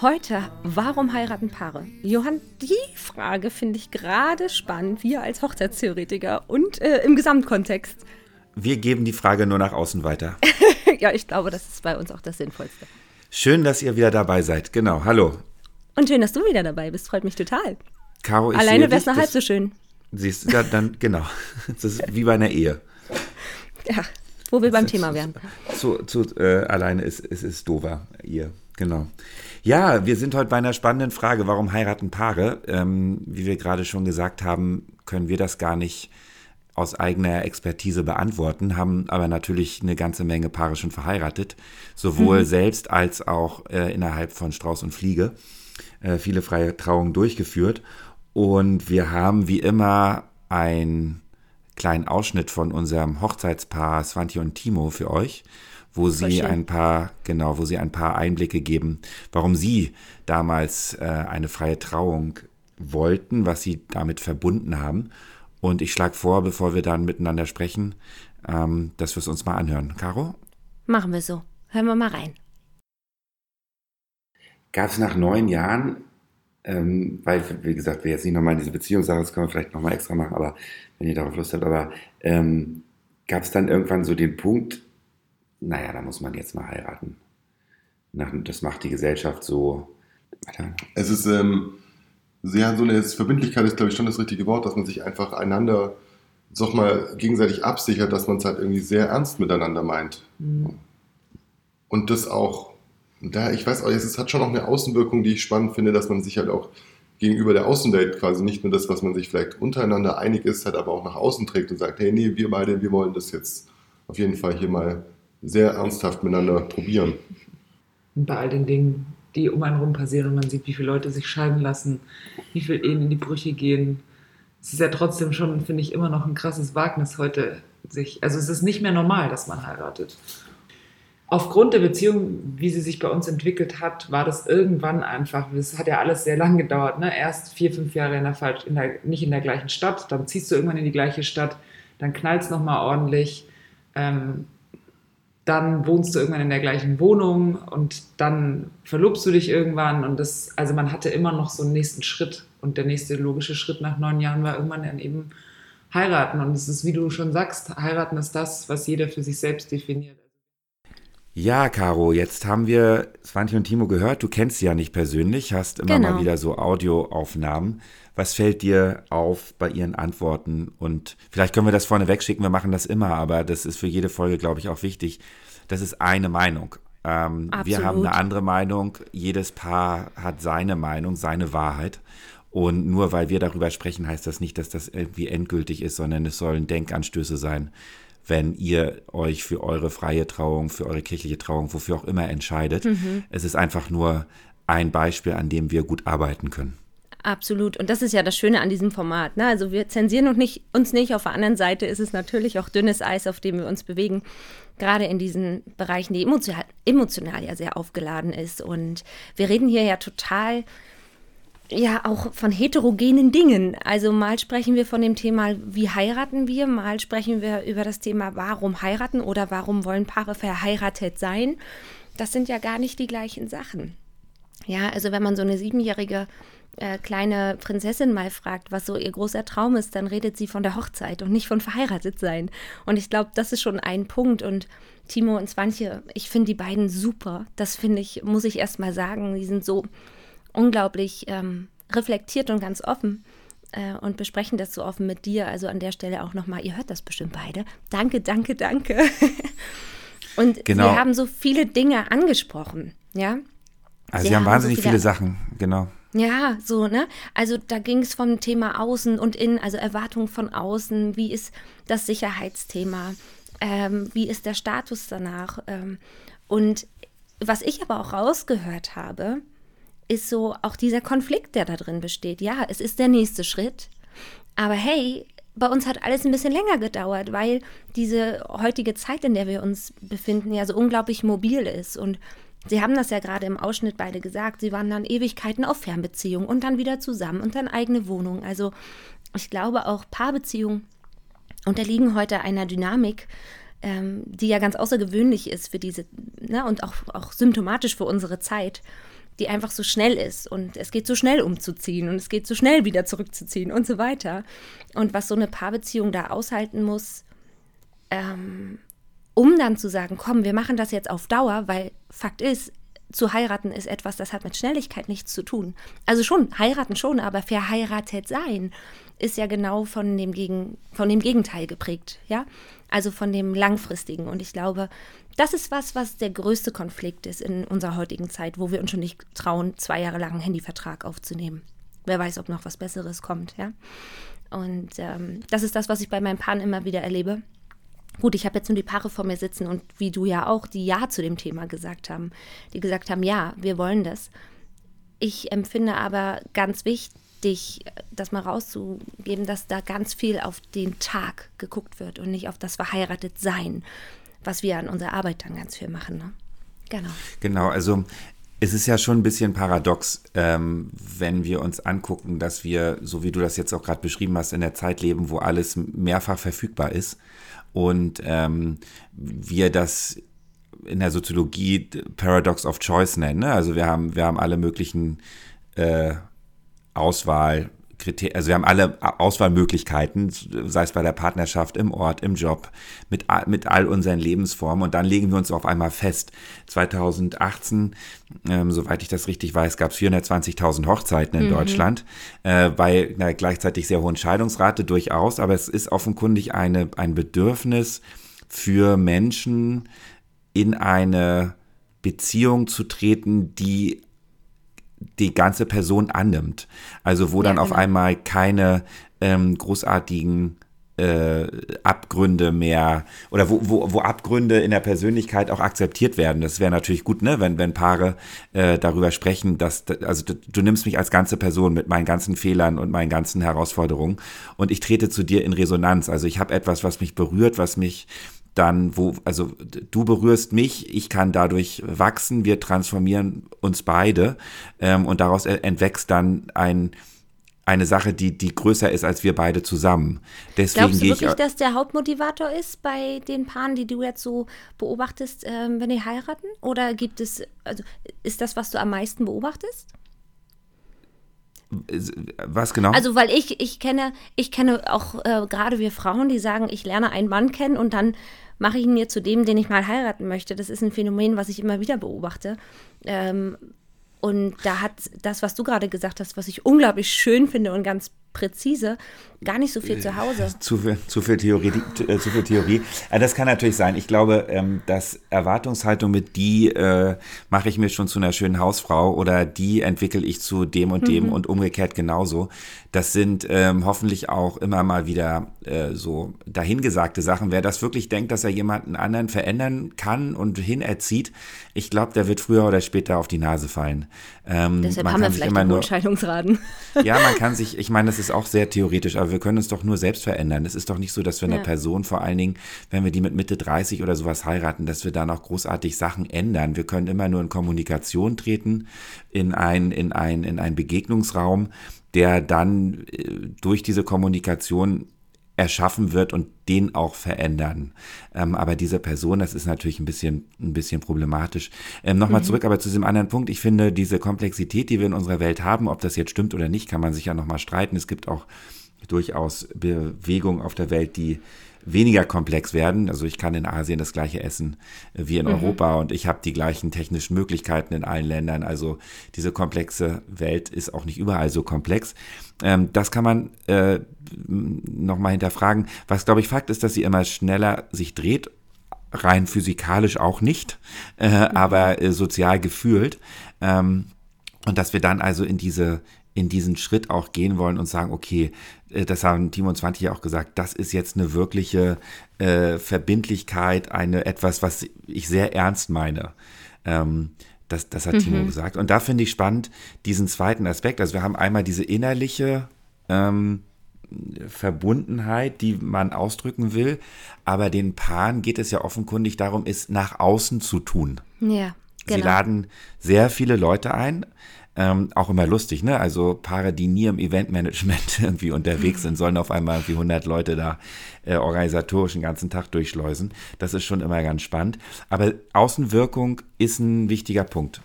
Heute, warum heiraten Paare? Johann, die Frage finde ich gerade spannend, wir als Hochzeitstheoretiker und äh, im Gesamtkontext. Wir geben die Frage nur nach außen weiter. ja, ich glaube, das ist bei uns auch das Sinnvollste. Schön, dass ihr wieder dabei seid. Genau, hallo. Und schön, dass du wieder dabei bist. Freut mich total. Caro, ich Alleine wäre es noch halb so schön. Siehst du, ja, dann, genau. Das ist wie bei einer Ehe. Ja, wo wir beim Thema wären. Zu, zu, äh, alleine ist es ist, ist dover, ihr. Genau. Ja, wir sind heute bei einer spannenden Frage. Warum heiraten Paare? Ähm, wie wir gerade schon gesagt haben, können wir das gar nicht aus eigener Expertise beantworten, haben aber natürlich eine ganze Menge Paare schon verheiratet, sowohl mhm. selbst als auch äh, innerhalb von Strauß und Fliege äh, viele freie Trauungen durchgeführt. Und wir haben wie immer einen kleinen Ausschnitt von unserem Hochzeitspaar Svanti und Timo für euch wo sie ein paar, genau, wo sie ein paar Einblicke geben, warum sie damals äh, eine freie Trauung wollten, was sie damit verbunden haben. Und ich schlage vor, bevor wir dann miteinander sprechen, ähm, dass wir es uns mal anhören. Caro? Machen wir so. Hören wir mal rein. Gab es nach neun Jahren, ähm, weil, wie gesagt, wir jetzt nicht nochmal in diese Beziehungssache, das können wir vielleicht nochmal extra machen, aber wenn ihr darauf Lust habt, aber ähm, gab es dann irgendwann so den Punkt, naja, da muss man jetzt mal heiraten. Das macht die Gesellschaft so. Es ist, ähm, sehr so eine Verbindlichkeit ist, glaube ich, schon das richtige Wort, dass man sich einfach einander, sag mal, gegenseitig absichert, dass man es halt irgendwie sehr ernst miteinander meint. Mhm. Und das auch, da, ich weiß auch, es hat schon auch eine Außenwirkung, die ich spannend finde, dass man sich halt auch gegenüber der Außenwelt quasi nicht nur das, was man sich vielleicht untereinander einig ist, halt aber auch nach außen trägt und sagt, hey, nee, wir beide, wir wollen das jetzt auf jeden Fall hier mal sehr ernsthaft miteinander probieren. Und bei all den Dingen, die um einen herum passieren man sieht, wie viele Leute sich scheiden lassen, wie viele Ehen in die Brüche gehen. Es ist ja trotzdem schon, finde ich, immer noch ein krasses Wagnis heute sich. Also es ist nicht mehr normal, dass man heiratet. Aufgrund der Beziehung, wie sie sich bei uns entwickelt hat, war das irgendwann einfach, es hat ja alles sehr lang gedauert, ne? erst vier, fünf Jahre in der, in der, nicht in der gleichen Stadt, dann ziehst du irgendwann in die gleiche Stadt, dann knallt es nochmal ordentlich. Ähm, dann wohnst du irgendwann in der gleichen Wohnung und dann verlobst du dich irgendwann und das, also man hatte immer noch so einen nächsten Schritt und der nächste logische Schritt nach neun Jahren war irgendwann dann eben heiraten und es ist, wie du schon sagst, heiraten ist das, was jeder für sich selbst definiert. Ja, Caro, jetzt haben wir Svante und Timo gehört. Du kennst sie ja nicht persönlich, hast immer genau. mal wieder so Audioaufnahmen. Was fällt dir auf bei ihren Antworten? Und vielleicht können wir das vorne wegschicken, wir machen das immer, aber das ist für jede Folge, glaube ich, auch wichtig. Das ist eine Meinung. Ähm, wir haben eine andere Meinung. Jedes Paar hat seine Meinung, seine Wahrheit. Und nur weil wir darüber sprechen, heißt das nicht, dass das irgendwie endgültig ist, sondern es sollen Denkanstöße sein, wenn ihr euch für eure freie Trauung, für eure kirchliche Trauung, wofür auch immer entscheidet. Mhm. Es ist einfach nur ein Beispiel, an dem wir gut arbeiten können. Absolut. Und das ist ja das Schöne an diesem Format. Ne? Also wir zensieren uns nicht, uns nicht. Auf der anderen Seite ist es natürlich auch dünnes Eis, auf dem wir uns bewegen. Gerade in diesen Bereichen, die emotional, emotional ja sehr aufgeladen ist. Und wir reden hier ja total ja auch von heterogenen Dingen. Also mal sprechen wir von dem Thema, wie heiraten wir, mal sprechen wir über das Thema, warum heiraten oder warum wollen Paare verheiratet sein. Das sind ja gar nicht die gleichen Sachen. Ja, also wenn man so eine siebenjährige äh, kleine Prinzessin mal fragt, was so ihr großer Traum ist, dann redet sie von der Hochzeit und nicht von verheiratet sein. Und ich glaube, das ist schon ein Punkt. Und Timo und Swantje, ich finde die beiden super. Das finde ich, muss ich erst mal sagen. Die sind so unglaublich ähm, reflektiert und ganz offen äh, und besprechen das so offen mit dir. Also an der Stelle auch nochmal, ihr hört das bestimmt beide. Danke, danke, danke. und genau. sie haben so viele Dinge angesprochen, ja. Also sie, sie haben, haben wahnsinnig so viele, viele Sachen, genau. Ja, so, ne? Also da ging es vom Thema Außen und Innen, also Erwartung von außen, wie ist das Sicherheitsthema, ähm, wie ist der Status danach. Ähm, und was ich aber auch rausgehört habe, ist so auch dieser Konflikt, der da drin besteht. Ja, es ist der nächste Schritt, aber hey, bei uns hat alles ein bisschen länger gedauert, weil diese heutige Zeit, in der wir uns befinden, ja so unglaublich mobil ist. Und Sie haben das ja gerade im Ausschnitt beide gesagt. Sie waren dann Ewigkeiten auf Fernbeziehungen und dann wieder zusammen und dann eigene Wohnung. Also ich glaube auch Paarbeziehungen unterliegen heute einer Dynamik, ähm, die ja ganz außergewöhnlich ist für diese, ne, und auch, auch symptomatisch für unsere Zeit, die einfach so schnell ist und es geht so schnell umzuziehen und es geht so schnell wieder zurückzuziehen und so weiter. Und was so eine Paarbeziehung da aushalten muss, ähm, um dann zu sagen, komm, wir machen das jetzt auf Dauer, weil Fakt ist, zu heiraten ist etwas, das hat mit Schnelligkeit nichts zu tun. Also schon, heiraten schon, aber verheiratet sein ist ja genau von dem, Gegen, von dem Gegenteil geprägt, ja? Also von dem Langfristigen. Und ich glaube, das ist was, was der größte Konflikt ist in unserer heutigen Zeit, wo wir uns schon nicht trauen, zwei Jahre lang einen Handyvertrag aufzunehmen. Wer weiß, ob noch was Besseres kommt, ja? Und ähm, das ist das, was ich bei meinen Paaren immer wieder erlebe. Gut, ich habe jetzt nur die Paare vor mir sitzen und wie du ja auch, die Ja zu dem Thema gesagt haben, die gesagt haben, ja, wir wollen das. Ich empfinde aber ganz wichtig, dich, das mal rauszugeben, dass da ganz viel auf den Tag geguckt wird und nicht auf das Verheiratetsein, was wir an unserer Arbeit dann ganz viel machen. Ne? Genau. Genau, also es ist ja schon ein bisschen paradox, ähm, wenn wir uns angucken, dass wir, so wie du das jetzt auch gerade beschrieben hast, in der Zeit leben, wo alles mehrfach verfügbar ist und ähm, wir das in der Soziologie Paradox of Choice nennen. Ne? Also wir haben, wir haben alle möglichen äh, Auswahl, also wir haben alle Auswahlmöglichkeiten, sei es bei der Partnerschaft, im Ort, im Job, mit, mit all unseren Lebensformen und dann legen wir uns auf einmal fest. 2018, ähm, soweit ich das richtig weiß, gab es 420.000 Hochzeiten in mhm. Deutschland, äh, bei einer gleichzeitig sehr hohen Scheidungsrate durchaus, aber es ist offenkundig eine, ein Bedürfnis für Menschen in eine Beziehung zu treten, die die ganze Person annimmt. Also wo ja, dann auf genau. einmal keine ähm, großartigen äh, Abgründe mehr oder wo, wo, wo Abgründe in der Persönlichkeit auch akzeptiert werden. Das wäre natürlich gut, ne, wenn, wenn Paare äh, darüber sprechen, dass, also du, du, nimmst mich als ganze Person mit meinen ganzen Fehlern und meinen ganzen Herausforderungen und ich trete zu dir in Resonanz. Also ich habe etwas, was mich berührt, was mich dann, wo, also du berührst mich, ich kann dadurch wachsen, wir transformieren uns beide ähm, und daraus entwächst dann ein eine Sache, die, die größer ist als wir beide zusammen. Deswegen Glaubst du wirklich, ich, dass der Hauptmotivator ist bei den Paaren, die du jetzt so beobachtest, ähm, wenn die heiraten? Oder gibt es, also ist das, was du am meisten beobachtest? Was genau? Also, weil ich, ich kenne, ich kenne auch äh, gerade wir Frauen, die sagen, ich lerne einen Mann kennen und dann mache ich ihn mir zu dem, den ich mal heiraten möchte. Das ist ein Phänomen, was ich immer wieder beobachte. Ähm, und da hat das, was du gerade gesagt hast, was ich unglaublich schön finde und ganz präzise, gar nicht so viel zu Hause. Zu viel, zu viel Theorie. Äh, zu viel Theorie. Äh, das kann natürlich sein. Ich glaube, ähm, dass Erwartungshaltung mit die äh, mache ich mir schon zu einer schönen Hausfrau oder die entwickle ich zu dem und dem mhm. und umgekehrt genauso. Das sind ähm, hoffentlich auch immer mal wieder äh, so dahingesagte Sachen. Wer das wirklich denkt, dass er jemanden anderen verändern kann und hinerzieht, ich glaube, der wird früher oder später auf die Nase fallen. Ähm, Deshalb haben wir vielleicht einen Scheidungsraten. Ja, man kann sich, ich meine, das ist auch sehr theoretisch, aber wir können uns doch nur selbst verändern. Es ist doch nicht so, dass wir ja. eine Person, vor allen Dingen, wenn wir die mit Mitte 30 oder sowas heiraten, dass wir da noch großartig Sachen ändern. Wir können immer nur in Kommunikation treten, in ein, in ein, in einen Begegnungsraum, der dann äh, durch diese Kommunikation erschaffen wird und den auch verändern. Ähm, aber diese Person, das ist natürlich ein bisschen, ein bisschen problematisch. Ähm, Nochmal mhm. zurück aber zu diesem anderen Punkt. Ich finde, diese Komplexität, die wir in unserer Welt haben, ob das jetzt stimmt oder nicht, kann man sich ja nochmal streiten. Es gibt auch durchaus Bewegungen auf der Welt, die weniger komplex werden. Also ich kann in Asien das gleiche essen wie in mhm. Europa und ich habe die gleichen technischen Möglichkeiten in allen Ländern. Also diese komplexe Welt ist auch nicht überall so komplex. Ähm, das kann man äh, nochmal hinterfragen. Was, glaube ich, Fakt ist, dass sie immer schneller sich dreht rein physikalisch auch nicht, äh, mhm. aber äh, sozial gefühlt. Ähm, und dass wir dann also in diese in diesen Schritt auch gehen wollen und sagen, okay, äh, das haben Timo und 20 ja auch gesagt, das ist jetzt eine wirkliche äh, Verbindlichkeit, eine etwas, was ich sehr ernst meine. Ähm, das, das hat mhm. Timo gesagt. Und da finde ich spannend diesen zweiten Aspekt. Also wir haben einmal diese innerliche ähm, Verbundenheit, die man ausdrücken will, aber den Paaren geht es ja offenkundig darum, es nach außen zu tun. Ja. Genau. Sie laden sehr viele Leute ein, ähm, auch immer lustig, ne? Also Paare, die nie im Eventmanagement irgendwie unterwegs sind, sollen auf einmal irgendwie 100 Leute da äh, organisatorisch den ganzen Tag durchschleusen. Das ist schon immer ganz spannend. Aber Außenwirkung ist ein wichtiger Punkt.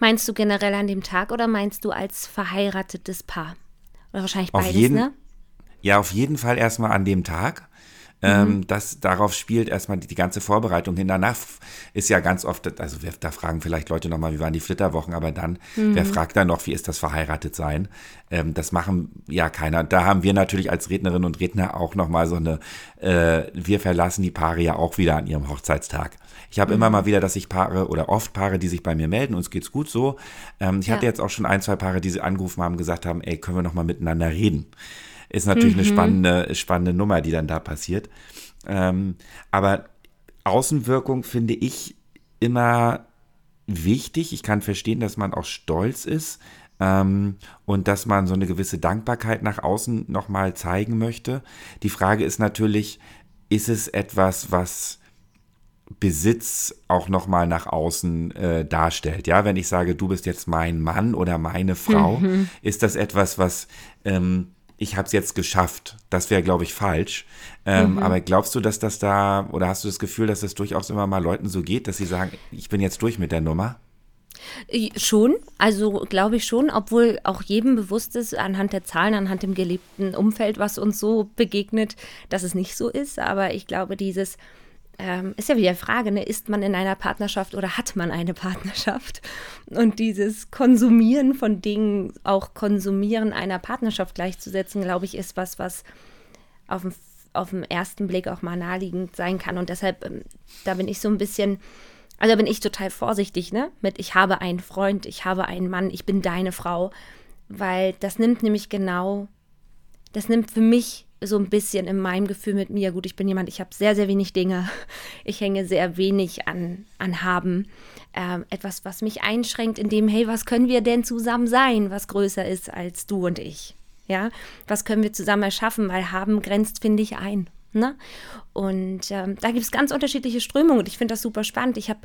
Meinst du generell an dem Tag oder meinst du als verheiratetes Paar? Oder wahrscheinlich beides, auf jeden, ne? Ja, auf jeden Fall erstmal an dem Tag. Ähm, mhm. das, darauf spielt erstmal die, die, ganze Vorbereitung hin. Danach ist ja ganz oft, also da fragen vielleicht Leute nochmal, wie waren die Flitterwochen, aber dann, mhm. wer fragt dann noch, wie ist das verheiratet sein? Ähm, das machen ja keiner. Da haben wir natürlich als Rednerinnen und Redner auch nochmal so eine, äh, wir verlassen die Paare ja auch wieder an ihrem Hochzeitstag. Ich habe mhm. immer mal wieder, dass ich Paare oder oft Paare, die sich bei mir melden, uns geht's gut so. Ähm, ich ja. hatte jetzt auch schon ein, zwei Paare, die sie angerufen haben, gesagt haben, ey, können wir nochmal miteinander reden? Ist natürlich mhm. eine spannende, spannende Nummer, die dann da passiert. Ähm, aber Außenwirkung finde ich immer wichtig. Ich kann verstehen, dass man auch stolz ist ähm, und dass man so eine gewisse Dankbarkeit nach außen nochmal zeigen möchte. Die Frage ist natürlich, ist es etwas, was Besitz auch nochmal nach außen äh, darstellt. Ja, wenn ich sage, du bist jetzt mein Mann oder meine Frau, mhm. ist das etwas, was ähm, ich habe es jetzt geschafft. Das wäre, glaube ich, falsch. Ähm, mhm. Aber glaubst du, dass das da, oder hast du das Gefühl, dass das durchaus immer mal Leuten so geht, dass sie sagen, ich bin jetzt durch mit der Nummer? Schon, also glaube ich schon, obwohl auch jedem bewusst ist, anhand der Zahlen, anhand dem gelebten Umfeld, was uns so begegnet, dass es nicht so ist. Aber ich glaube, dieses, ähm, ist ja wieder die Frage, ne? ist man in einer Partnerschaft oder hat man eine Partnerschaft? Und dieses Konsumieren von Dingen, auch Konsumieren einer Partnerschaft gleichzusetzen, glaube ich, ist was, was auf dem, auf den ersten Blick auch mal naheliegend sein kann. Und deshalb, ähm, da bin ich so ein bisschen, also bin ich total vorsichtig, ne? Mit ich habe einen Freund, ich habe einen Mann, ich bin deine Frau. Weil das nimmt nämlich genau, das nimmt für mich so ein bisschen in meinem Gefühl mit mir. Gut, ich bin jemand, ich habe sehr, sehr wenig Dinge. Ich hänge sehr wenig an, an Haben. Ähm, etwas, was mich einschränkt, in dem, hey, was können wir denn zusammen sein, was größer ist als du und ich? Ja, was können wir zusammen erschaffen? Weil Haben grenzt, finde ich, ein. Ne? Und ähm, da gibt es ganz unterschiedliche Strömungen und ich finde das super spannend. Ich habe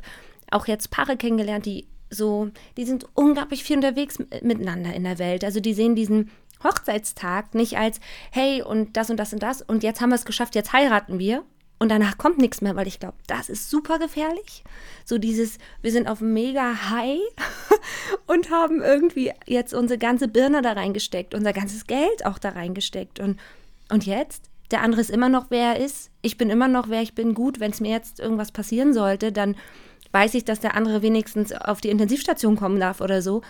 auch jetzt Paare kennengelernt, die so, die sind unglaublich viel unterwegs miteinander in der Welt. Also die sehen diesen Hochzeitstag nicht als, hey, und das und das und das und jetzt haben wir es geschafft, jetzt heiraten wir und danach kommt nichts mehr, weil ich glaube, das ist super gefährlich. So dieses, wir sind auf mega High und haben irgendwie jetzt unsere ganze Birne da reingesteckt, unser ganzes Geld auch da reingesteckt und, und jetzt? Der andere ist immer noch, wer er ist. Ich bin immer noch, wer ich bin. Gut, wenn es mir jetzt irgendwas passieren sollte, dann weiß ich, dass der andere wenigstens auf die Intensivstation kommen darf oder so.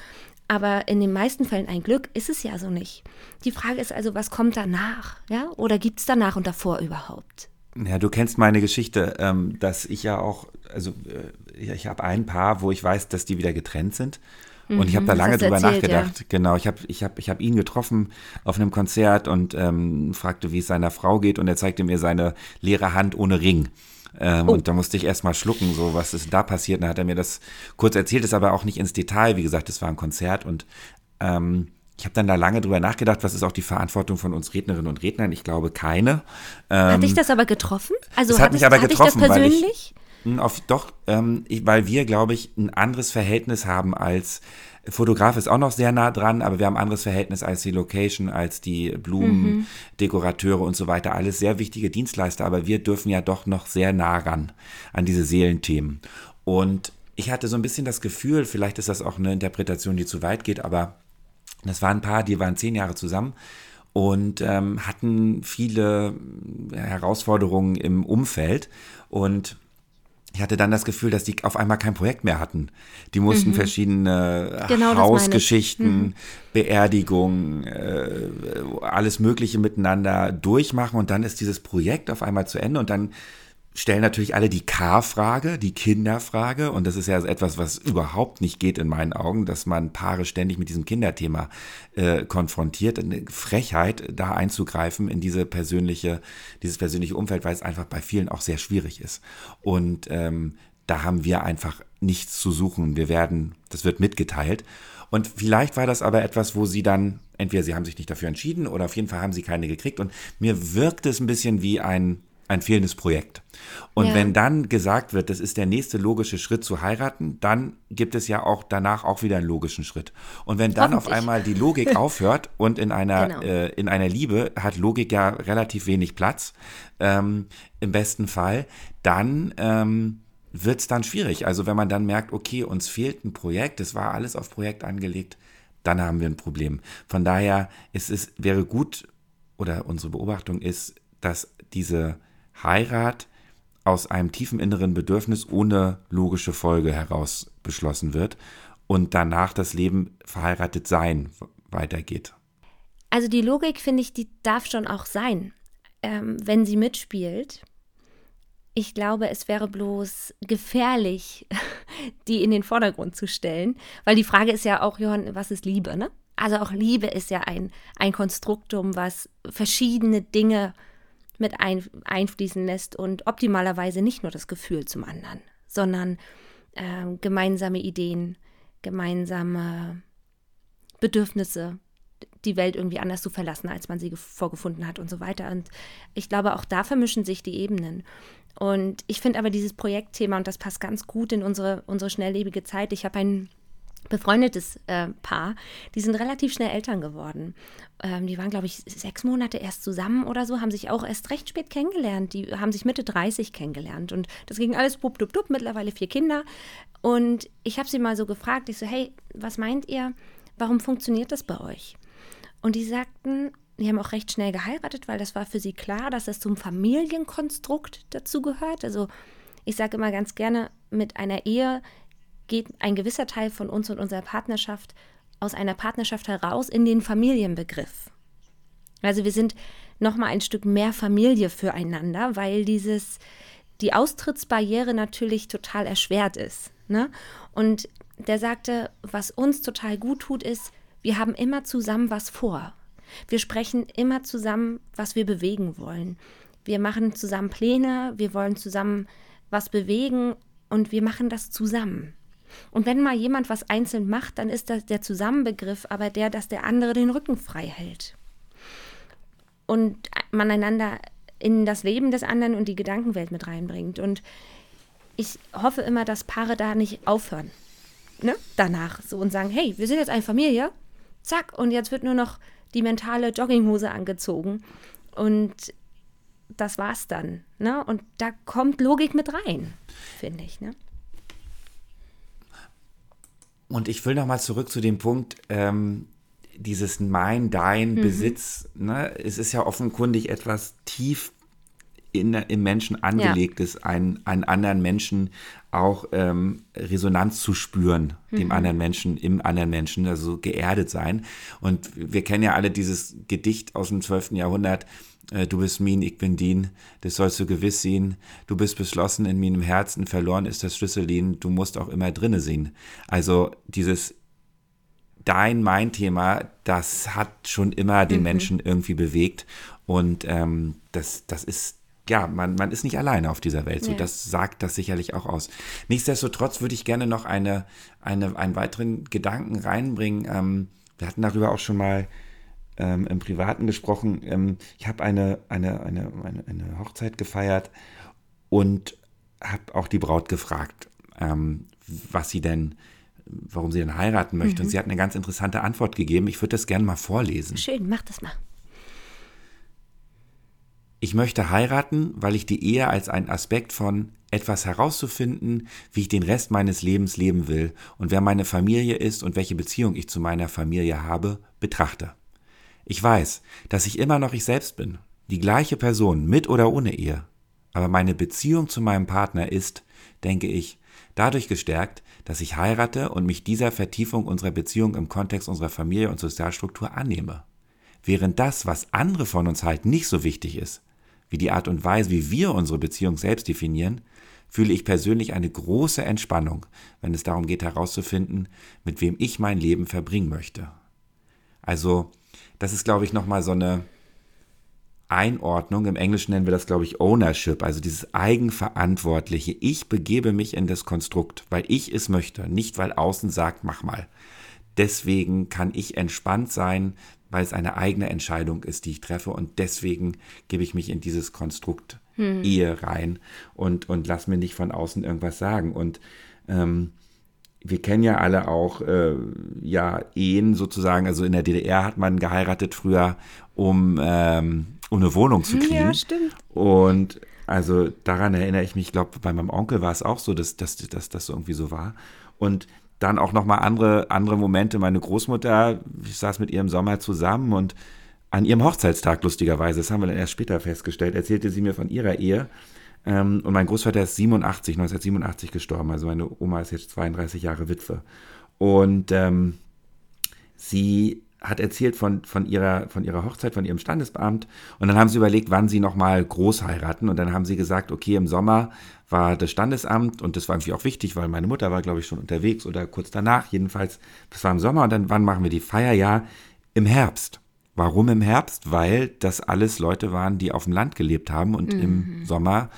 Aber in den meisten Fällen ein Glück ist es ja so nicht. Die Frage ist also, was kommt danach? Ja? Oder gibt es danach und davor überhaupt? Ja, du kennst meine Geschichte, ähm, dass ich ja auch, also äh, ich habe ein Paar, wo ich weiß, dass die wieder getrennt sind. Und ich habe da mhm, lange drüber erzählt, nachgedacht. Ja. Genau, ich habe ich hab, ich hab ihn getroffen auf einem Konzert und ähm, fragte, wie es seiner Frau geht. Und er zeigte mir seine leere Hand ohne Ring. Ähm, oh. Und da musste ich erstmal schlucken, so was ist da passiert. dann hat er mir das kurz erzählt, ist aber auch nicht ins Detail. Wie gesagt, es war ein Konzert und ähm, ich habe dann da lange drüber nachgedacht, was ist auch die Verantwortung von uns Rednerinnen und Rednern? Ich glaube keine. Ähm, hat dich das aber getroffen? Also hat, hat mich es, aber getroffen, ich das persönlich? Weil ich, hm, auf, doch, ähm, ich, weil wir, glaube ich, ein anderes Verhältnis haben als Fotograf ist auch noch sehr nah dran, aber wir haben ein anderes Verhältnis als die Location, als die Blumen, mhm. Dekorateure und so weiter. Alles sehr wichtige Dienstleister, aber wir dürfen ja doch noch sehr nah ran an diese Seelenthemen. Und ich hatte so ein bisschen das Gefühl, vielleicht ist das auch eine Interpretation, die zu weit geht, aber das waren ein paar, die waren zehn Jahre zusammen und ähm, hatten viele Herausforderungen im Umfeld und ich hatte dann das Gefühl, dass die auf einmal kein Projekt mehr hatten. Die mussten mhm. verschiedene genau, Hausgeschichten, mhm. Beerdigungen, äh, alles Mögliche miteinander durchmachen und dann ist dieses Projekt auf einmal zu Ende und dann stellen natürlich alle die K-Frage, die Kinderfrage. Und das ist ja etwas, was überhaupt nicht geht in meinen Augen, dass man Paare ständig mit diesem Kinderthema äh, konfrontiert. Eine Frechheit, da einzugreifen in diese persönliche, dieses persönliche Umfeld, weil es einfach bei vielen auch sehr schwierig ist. Und ähm, da haben wir einfach nichts zu suchen. Wir werden, das wird mitgeteilt. Und vielleicht war das aber etwas, wo sie dann, entweder sie haben sich nicht dafür entschieden oder auf jeden Fall haben sie keine gekriegt. Und mir wirkt es ein bisschen wie ein, ein fehlendes Projekt. Und ja. wenn dann gesagt wird, das ist der nächste logische Schritt zu heiraten, dann gibt es ja auch danach auch wieder einen logischen Schritt. Und wenn dann auf einmal die Logik aufhört und in einer, genau. äh, in einer Liebe hat Logik ja relativ wenig Platz, ähm, im besten Fall, dann ähm, wird es dann schwierig. Also wenn man dann merkt, okay, uns fehlt ein Projekt, es war alles auf Projekt angelegt, dann haben wir ein Problem. Von daher ist es, wäre gut, oder unsere Beobachtung ist, dass diese Heirat aus einem tiefen inneren Bedürfnis ohne logische Folge heraus beschlossen wird und danach das Leben verheiratet sein weitergeht. Also die Logik, finde ich, die darf schon auch sein, ähm, wenn sie mitspielt. Ich glaube, es wäre bloß gefährlich, die in den Vordergrund zu stellen, weil die Frage ist ja auch, Johann, was ist Liebe, ne? Also auch Liebe ist ja ein, ein Konstruktum, was verschiedene Dinge mit ein, einfließen lässt und optimalerweise nicht nur das Gefühl zum anderen, sondern äh, gemeinsame Ideen, gemeinsame Bedürfnisse, die Welt irgendwie anders zu verlassen, als man sie vorgefunden hat und so weiter. Und ich glaube, auch da vermischen sich die Ebenen. Und ich finde aber dieses Projektthema, und das passt ganz gut in unsere, unsere schnelllebige Zeit, ich habe ein befreundetes äh, Paar, die sind relativ schnell Eltern geworden. Ähm, die waren, glaube ich, sechs Monate erst zusammen oder so, haben sich auch erst recht spät kennengelernt. Die haben sich Mitte 30 kennengelernt und das ging alles bub, dub, dub, mittlerweile vier Kinder. Und ich habe sie mal so gefragt, ich so, hey, was meint ihr, warum funktioniert das bei euch? Und die sagten, die haben auch recht schnell geheiratet, weil das war für sie klar, dass das zum Familienkonstrukt dazu gehört. Also ich sage immer ganz gerne, mit einer Ehe geht ein gewisser Teil von uns und unserer Partnerschaft aus einer Partnerschaft heraus in den Familienbegriff. Also wir sind noch mal ein Stück mehr Familie füreinander, weil dieses die Austrittsbarriere natürlich total erschwert ist. Ne? Und der sagte, was uns total gut tut, ist, wir haben immer zusammen was vor. Wir sprechen immer zusammen, was wir bewegen wollen. Wir machen zusammen Pläne, wir wollen zusammen was bewegen und wir machen das zusammen. Und wenn mal jemand was einzeln macht, dann ist das der Zusammenbegriff, aber der, dass der andere den Rücken frei hält. Und man einander in das Leben des anderen und die Gedankenwelt mit reinbringt. Und ich hoffe immer, dass Paare da nicht aufhören. Ne? Danach so und sagen, hey, wir sind jetzt eine Familie. Zack, und jetzt wird nur noch die mentale Jogginghose angezogen. Und das war's dann. Ne? Und da kommt Logik mit rein, finde ich. Ne? Und ich will nochmal zurück zu dem Punkt, ähm, dieses Mein, Dein, mhm. Besitz. Ne? Es ist ja offenkundig etwas tief in, im Menschen angelegtes, ja. einen, einen anderen Menschen auch ähm, Resonanz zu spüren, dem mhm. anderen Menschen, im anderen Menschen, also geerdet sein. Und wir kennen ja alle dieses Gedicht aus dem 12. Jahrhundert, du bist min, ich bin din, das sollst du gewiss sehen, du bist beschlossen in meinem Herzen, verloren ist das Schlüsselin, du musst auch immer drinne sehen. Also dieses dein, mein Thema, das hat schon immer den mhm. Menschen irgendwie bewegt und ähm, das, das ist ja, man, man ist nicht alleine auf dieser Welt. So, ja. das sagt das sicherlich auch aus. Nichtsdestotrotz würde ich gerne noch eine, eine, einen weiteren Gedanken reinbringen. Ähm, wir hatten darüber auch schon mal ähm, im Privaten gesprochen. Ähm, ich habe eine, eine, eine, eine, eine, Hochzeit gefeiert und habe auch die Braut gefragt, ähm, was sie denn, warum sie denn heiraten möchte. Mhm. Und sie hat eine ganz interessante Antwort gegeben. Ich würde das gerne mal vorlesen. Schön, mach das mal. Ich möchte heiraten, weil ich die Ehe als einen Aspekt von etwas herauszufinden, wie ich den Rest meines Lebens leben will und wer meine Familie ist und welche Beziehung ich zu meiner Familie habe, betrachte. Ich weiß, dass ich immer noch ich selbst bin, die gleiche Person mit oder ohne Ehe, aber meine Beziehung zu meinem Partner ist, denke ich, dadurch gestärkt, dass ich heirate und mich dieser Vertiefung unserer Beziehung im Kontext unserer Familie und Sozialstruktur annehme. Während das, was andere von uns halten, nicht so wichtig ist, wie die Art und Weise, wie wir unsere Beziehung selbst definieren, fühle ich persönlich eine große Entspannung, wenn es darum geht herauszufinden, mit wem ich mein Leben verbringen möchte. Also, das ist, glaube ich, nochmal so eine, Einordnung. Im Englischen nennen wir das, glaube ich, Ownership, also dieses Eigenverantwortliche. Ich begebe mich in das Konstrukt, weil ich es möchte, nicht weil außen sagt, mach mal. Deswegen kann ich entspannt sein, weil es eine eigene Entscheidung ist, die ich treffe und deswegen gebe ich mich in dieses Konstrukt hm. Ehe rein und, und lass mir nicht von außen irgendwas sagen. Und ähm, wir kennen ja alle auch äh, ja Ehen sozusagen. Also in der DDR hat man geheiratet früher, um, ähm, um eine Wohnung zu kriegen. Ja, stimmt. Und also daran erinnere ich mich, ich glaube, bei meinem Onkel war es auch so, dass, dass, dass das irgendwie so war. Und dann auch nochmal andere, andere Momente. Meine Großmutter, ich saß mit ihr im Sommer zusammen und an ihrem Hochzeitstag, lustigerweise, das haben wir dann erst später festgestellt, erzählte sie mir von ihrer Ehe. Ähm, und mein Großvater ist 87, 1987 gestorben. Also meine Oma ist jetzt 32 Jahre Witwe. Und ähm, sie hat erzählt von, von, ihrer, von ihrer Hochzeit, von ihrem Standesbeamt. Und dann haben sie überlegt, wann sie nochmal groß heiraten. Und dann haben sie gesagt, okay, im Sommer war das Standesamt und das war irgendwie auch wichtig, weil meine Mutter war, glaube ich, schon unterwegs oder kurz danach. Jedenfalls, das war im Sommer. Und dann, wann machen wir die Feier? Ja, im Herbst. Warum im Herbst? Weil das alles Leute waren, die auf dem Land gelebt haben und mhm. im Sommer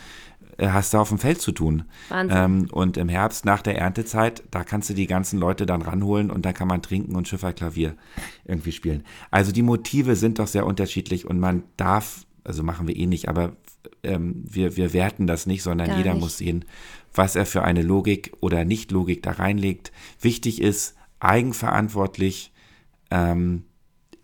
äh, hast du auf dem Feld zu tun. Ähm, und im Herbst nach der Erntezeit, da kannst du die ganzen Leute dann ranholen und dann kann man trinken und Schifferklavier irgendwie spielen. Also die Motive sind doch sehr unterschiedlich und man darf, also machen wir eh nicht, aber ähm, wir, wir werten das nicht, sondern Gar jeder nicht. muss sehen, was er für eine Logik oder Nicht-Logik da reinlegt. Wichtig ist, eigenverantwortlich ähm,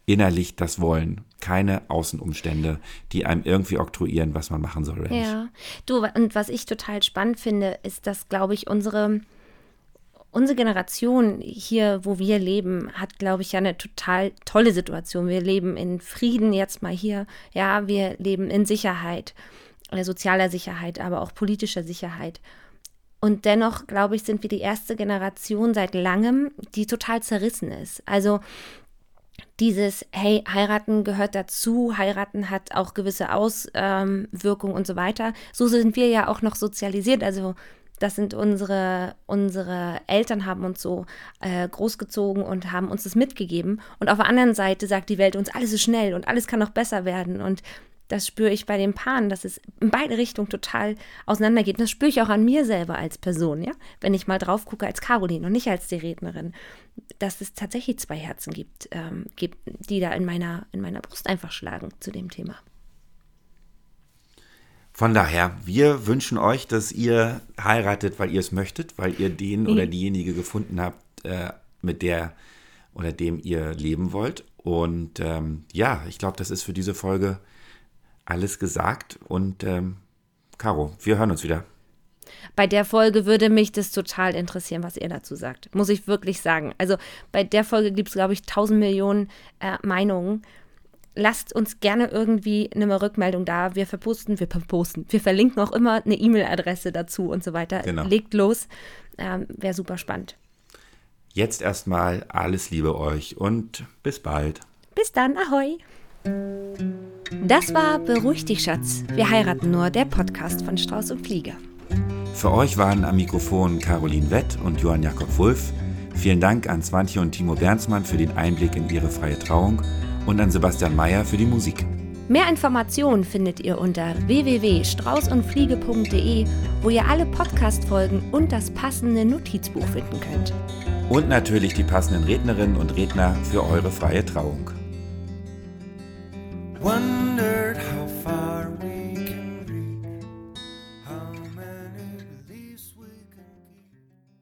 innerlich das Wollen keine Außenumstände, die einem irgendwie oktroyieren, was man machen soll oder nicht. Ja, du, und was ich total spannend finde, ist, dass, glaube ich, unsere, unsere Generation hier, wo wir leben, hat, glaube ich, ja eine total tolle Situation. Wir leben in Frieden jetzt mal hier. Ja, wir leben in Sicherheit, äh, sozialer Sicherheit, aber auch politischer Sicherheit. Und dennoch, glaube ich, sind wir die erste Generation seit langem, die total zerrissen ist. Also dieses, hey, heiraten gehört dazu, heiraten hat auch gewisse Auswirkungen und so weiter. So sind wir ja auch noch sozialisiert. Also das sind unsere, unsere Eltern haben uns so äh, großgezogen und haben uns das mitgegeben. Und auf der anderen Seite sagt die Welt uns, alles ist schnell und alles kann noch besser werden. Und das spüre ich bei den Paaren, dass es in beide Richtungen total auseinandergeht. Und das spüre ich auch an mir selber als Person, ja. Wenn ich mal drauf gucke als Caroline und nicht als die Rednerin, dass es tatsächlich zwei Herzen gibt, ähm, gibt, die da in meiner, in meiner Brust einfach schlagen zu dem Thema. Von daher, wir wünschen euch, dass ihr heiratet, weil ihr es möchtet, weil ihr den oder diejenige gefunden habt, äh, mit der oder dem ihr leben wollt. Und ähm, ja, ich glaube, das ist für diese Folge alles gesagt. Und ähm, Caro, wir hören uns wieder. Bei der Folge würde mich das total interessieren, was ihr dazu sagt. Muss ich wirklich sagen. Also bei der Folge gibt es, glaube ich, tausend Millionen äh, Meinungen. Lasst uns gerne irgendwie eine Rückmeldung da. Wir verposten, wir verposten. Wir verlinken auch immer eine E-Mail-Adresse dazu und so weiter. Genau. Legt los. Ähm, Wäre super spannend. Jetzt erstmal alles Liebe euch und bis bald. Bis dann, ahoi. Das war Beruhig dich, Schatz. Wir heiraten nur, der Podcast von Strauß und Fliege. Für euch waren am Mikrofon Caroline Wett und Johann Jakob Wulff. Vielen Dank an Swantje und Timo Bernsmann für den Einblick in ihre freie Trauung und an Sebastian Mayer für die Musik. Mehr Informationen findet ihr unter www.straußundfliege.de, wo ihr alle Podcast-Folgen und das passende Notizbuch finden könnt. Und natürlich die passenden Rednerinnen und Redner für eure freie Trauung. wondered how